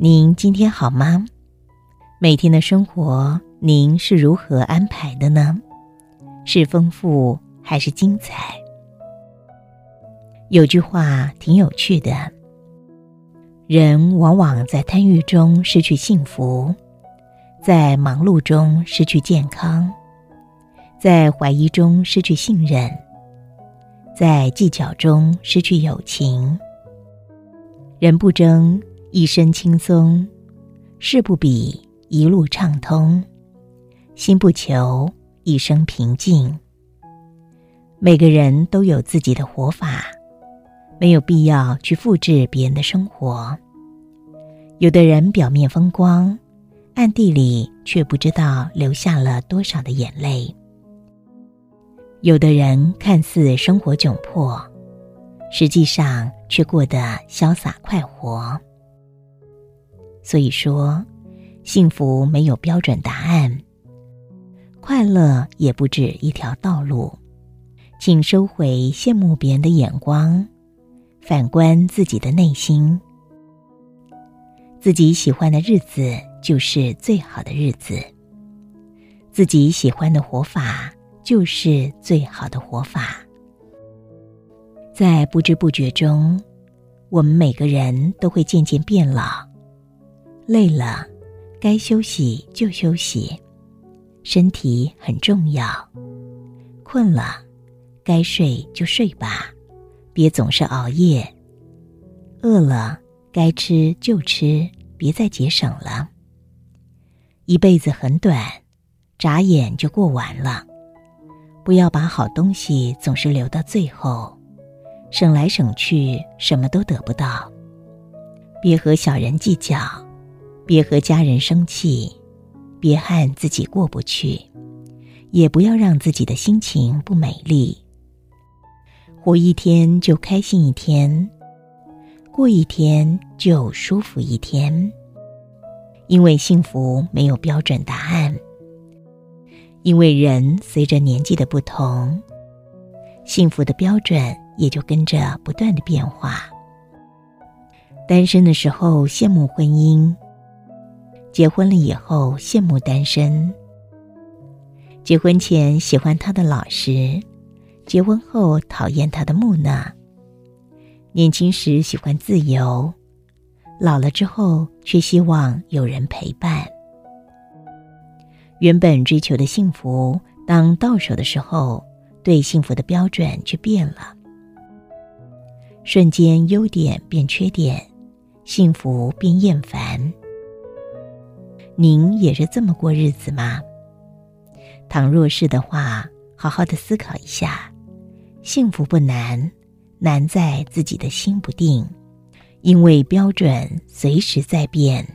您今天好吗？每天的生活您是如何安排的呢？是丰富还是精彩？有句话挺有趣的：人往往在贪欲中失去幸福，在忙碌中失去健康，在怀疑中失去信任，在计较中失去友情。人不争。一生轻松，事不比一路畅通，心不求一生平静。每个人都有自己的活法，没有必要去复制别人的生活。有的人表面风光，暗地里却不知道流下了多少的眼泪。有的人看似生活窘迫，实际上却过得潇洒快活。所以说，幸福没有标准答案，快乐也不止一条道路。请收回羡慕别人的眼光，反观自己的内心。自己喜欢的日子就是最好的日子，自己喜欢的活法就是最好的活法。在不知不觉中，我们每个人都会渐渐变老。累了，该休息就休息，身体很重要。困了，该睡就睡吧，别总是熬夜。饿了，该吃就吃，别再节省了。一辈子很短，眨眼就过完了。不要把好东西总是留到最后，省来省去，什么都得不到。别和小人计较。别和家人生气，别和自己过不去，也不要让自己的心情不美丽。活一天就开心一天，过一天就舒服一天。因为幸福没有标准答案，因为人随着年纪的不同，幸福的标准也就跟着不断的变化。单身的时候羡慕婚姻。结婚了以后羡慕单身，结婚前喜欢他的老实，结婚后讨厌他的木讷。年轻时喜欢自由，老了之后却希望有人陪伴。原本追求的幸福，当到手的时候，对幸福的标准却变了。瞬间优点变缺点，幸福变厌烦。您也是这么过日子吗？倘若是的话，好好的思考一下。幸福不难，难在自己的心不定，因为标准随时在变。